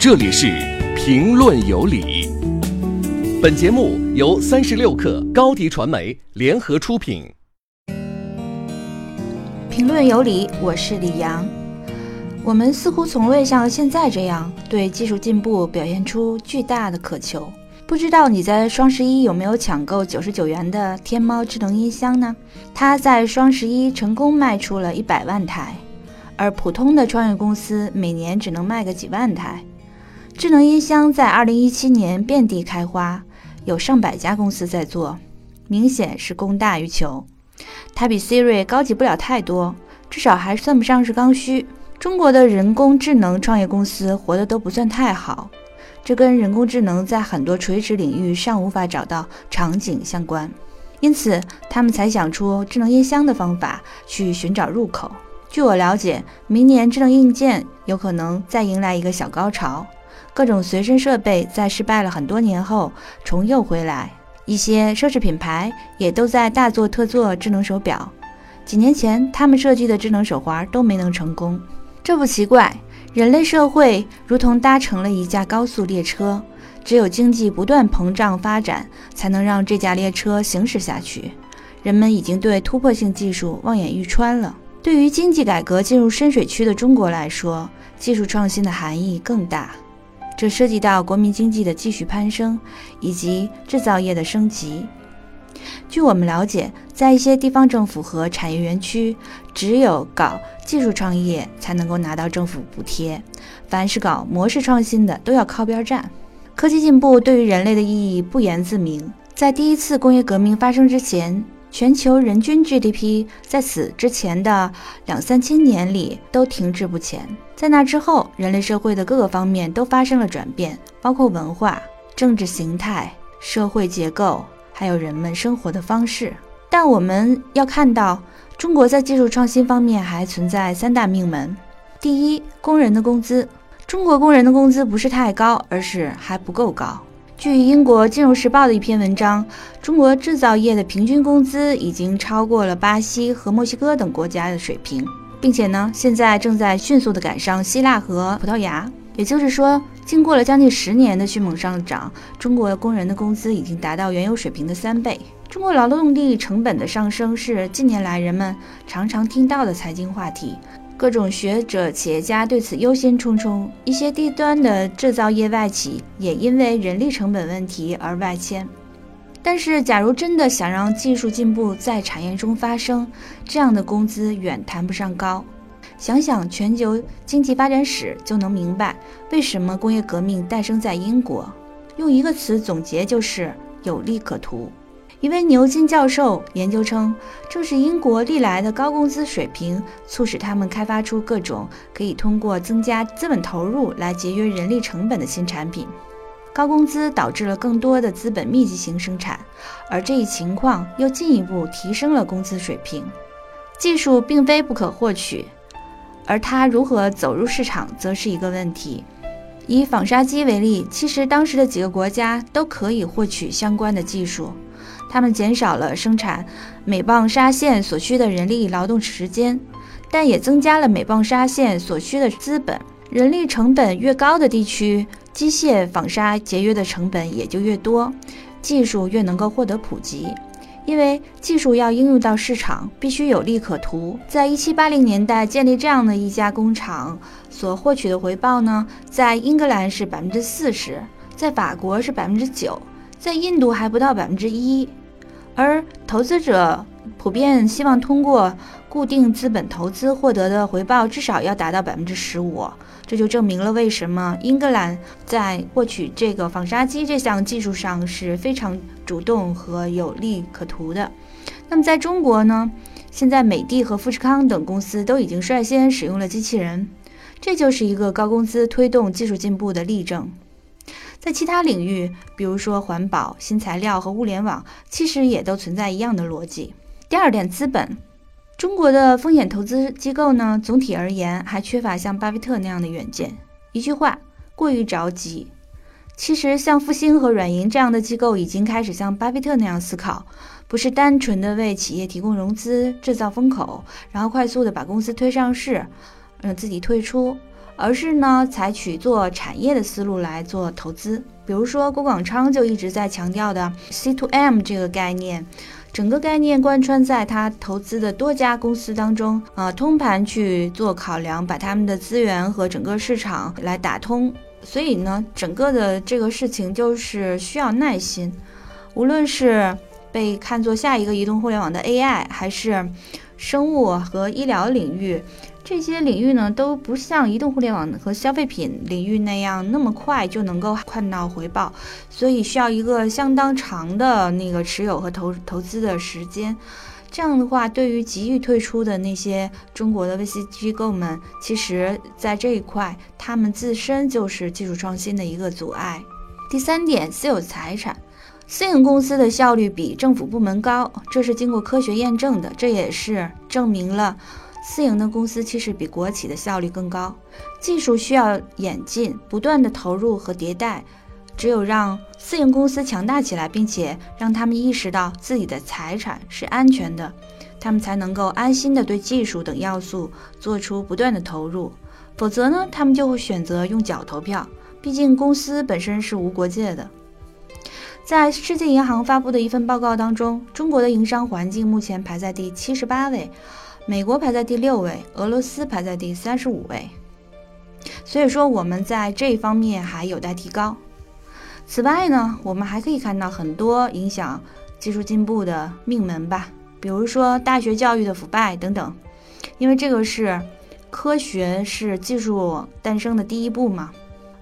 这里是评论有理。本节目由三十六克高低传媒联合出品。评论有理，我是李阳。我们似乎从未像现在这样对技术进步表现出巨大的渴求。不知道你在双十一有没有抢购九十九元的天猫智能音箱呢？它在双十一成功卖出了一百万台，而普通的创业公司每年只能卖个几万台。智能音箱在二零一七年遍地开花，有上百家公司在做，明显是供大于求。它比 Siri 高级不了太多，至少还算不上是刚需。中国的人工智能创业公司活得都不算太好。这跟人工智能在很多垂直领域尚无法找到场景相关，因此他们才想出智能音箱的方法去寻找入口。据我了解，明年智能硬件有可能再迎来一个小高潮，各种随身设备在失败了很多年后重又回来，一些奢侈品牌也都在大做特做智能手表。几年前他们设计的智能手环都没能成功，这不奇怪。人类社会如同搭乘了一架高速列车，只有经济不断膨胀发展，才能让这架列车行驶下去。人们已经对突破性技术望眼欲穿了。对于经济改革进入深水区的中国来说，技术创新的含义更大。这涉及到国民经济的继续攀升，以及制造业的升级。据我们了解，在一些地方政府和产业园区，只有搞技术创业才能够拿到政府补贴。凡是搞模式创新的，都要靠边站。科技进步对于人类的意义不言自明。在第一次工业革命发生之前，全球人均 GDP 在此之前的两三千年里都停滞不前。在那之后，人类社会的各个方面都发生了转变，包括文化、政治形态、社会结构。还有人们生活的方式，但我们要看到，中国在技术创新方面还存在三大命门。第一，工人的工资，中国工人的工资不是太高，而是还不够高。据英国《金融时报》的一篇文章，中国制造业的平均工资已经超过了巴西和墨西哥等国家的水平，并且呢，现在正在迅速地赶上希腊和葡萄牙。也就是说，经过了将近十年的迅猛上涨，中国工人的工资已经达到原有水平的三倍。中国劳动力成本的上升是近年来人们常常听到的财经话题，各种学者、企业家对此忧心忡忡。一些低端的制造业外企也因为人力成本问题而外迁。但是，假如真的想让技术进步在产业中发生，这样的工资远谈不上高。想想全球经济发展史，就能明白为什么工业革命诞生在英国。用一个词总结，就是有利可图。一位牛津教授研究称，正是英国历来的高工资水平，促使他们开发出各种可以通过增加资本投入来节约人力成本的新产品。高工资导致了更多的资本密集型生产，而这一情况又进一步提升了工资水平。技术并非不可获取。而它如何走入市场，则是一个问题。以纺纱机为例，其实当时的几个国家都可以获取相关的技术，他们减少了生产每磅纱线所需的人力劳动时间，但也增加了每磅纱线所需的资本。人力成本越高的地区，机械纺纱节约的成本也就越多，技术越能够获得普及。因为技术要应用到市场，必须有利可图。在一七八零年代建立这样的一家工厂，所获取的回报呢，在英格兰是百分之四十，在法国是百分之九，在印度还不到百分之一。而投资者普遍希望通过固定资本投资获得的回报至少要达到百分之十五。这就证明了为什么英格兰在获取这个纺纱机这项技术上是非常主动和有利可图的。那么在中国呢？现在美的和富士康等公司都已经率先使用了机器人，这就是一个高工资推动技术进步的例证。在其他领域，比如说环保、新材料和物联网，其实也都存在一样的逻辑。第二点，资本。中国的风险投资机构呢，总体而言还缺乏像巴菲特那样的远见。一句话，过于着急。其实，像复星和软银这样的机构已经开始像巴菲特那样思考，不是单纯的为企业提供融资、制造风口，然后快速的把公司推上市，让自己退出，而是呢采取做产业的思路来做投资。比如说郭广昌就一直在强调的 C to M 这个概念。整个概念贯穿在他投资的多家公司当中，啊，通盘去做考量，把他们的资源和整个市场来打通。所以呢，整个的这个事情就是需要耐心。无论是被看作下一个移动互联网的 AI，还是生物和医疗领域。这些领域呢都不像移动互联网和消费品领域那样那么快就能够看到回报，所以需要一个相当长的那个持有和投投资的时间。这样的话，对于急于退出的那些中国的 VC 机构们，其实在这一块，他们自身就是技术创新的一个阻碍。第三点，私有财产，私营公司的效率比政府部门高，这是经过科学验证的，这也是证明了。私营的公司其实比国企的效率更高，技术需要演进，不断的投入和迭代。只有让私营公司强大起来，并且让他们意识到自己的财产是安全的，他们才能够安心的对技术等要素做出不断的投入。否则呢，他们就会选择用脚投票。毕竟公司本身是无国界的。在世界银行发布的一份报告当中，中国的营商环境目前排在第七十八位。美国排在第六位，俄罗斯排在第三十五位，所以说我们在这方面还有待提高。此外呢，我们还可以看到很多影响技术进步的命门吧，比如说大学教育的腐败等等，因为这个是科学是技术诞生的第一步嘛。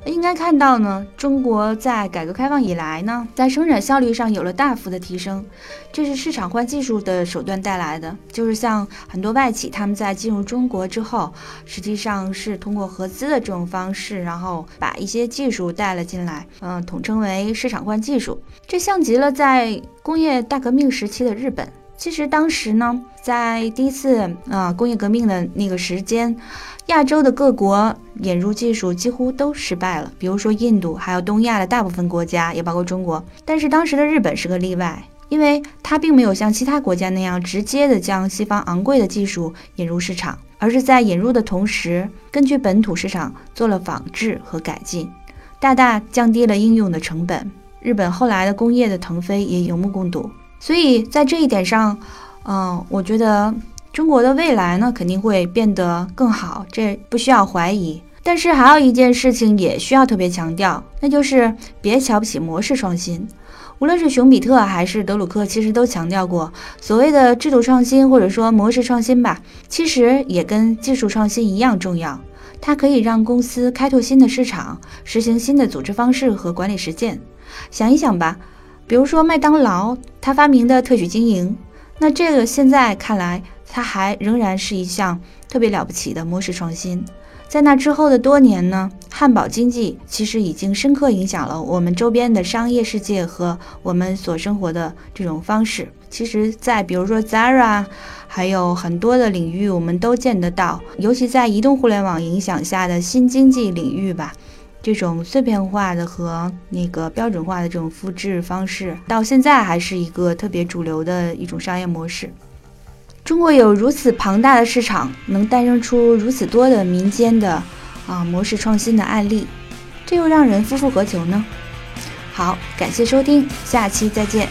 应该看到呢，中国在改革开放以来呢，在生产效率上有了大幅的提升，这是市场化技术的手段带来的。就是像很多外企，他们在进入中国之后，实际上是通过合资的这种方式，然后把一些技术带了进来，嗯，统称为市场化技术。这像极了在工业大革命时期的日本。其实当时呢，在第一次啊工业革命的那个时间。亚洲的各国引入技术几乎都失败了，比如说印度，还有东亚的大部分国家，也包括中国。但是当时的日本是个例外，因为它并没有像其他国家那样直接的将西方昂贵的技术引入市场，而是在引入的同时，根据本土市场做了仿制和改进，大大降低了应用的成本。日本后来的工业的腾飞也有目共睹。所以在这一点上，嗯，我觉得。中国的未来呢，肯定会变得更好，这不需要怀疑。但是还有一件事情也需要特别强调，那就是别瞧不起模式创新。无论是熊彼特还是德鲁克，其实都强调过，所谓的制度创新或者说模式创新吧，其实也跟技术创新一样重要。它可以让公司开拓新的市场，实行新的组织方式和管理实践。想一想吧，比如说麦当劳，他发明的特许经营，那这个现在看来。它还仍然是一项特别了不起的模式创新。在那之后的多年呢，汉堡经济其实已经深刻影响了我们周边的商业世界和我们所生活的这种方式。其实，在比如说 Zara，还有很多的领域，我们都见得到。尤其在移动互联网影响下的新经济领域吧，这种碎片化的和那个标准化的这种复制方式，到现在还是一个特别主流的一种商业模式。中国有如此庞大的市场，能诞生出如此多的民间的啊模式创新的案例，这又让人夫复何求呢？好，感谢收听，下期再见。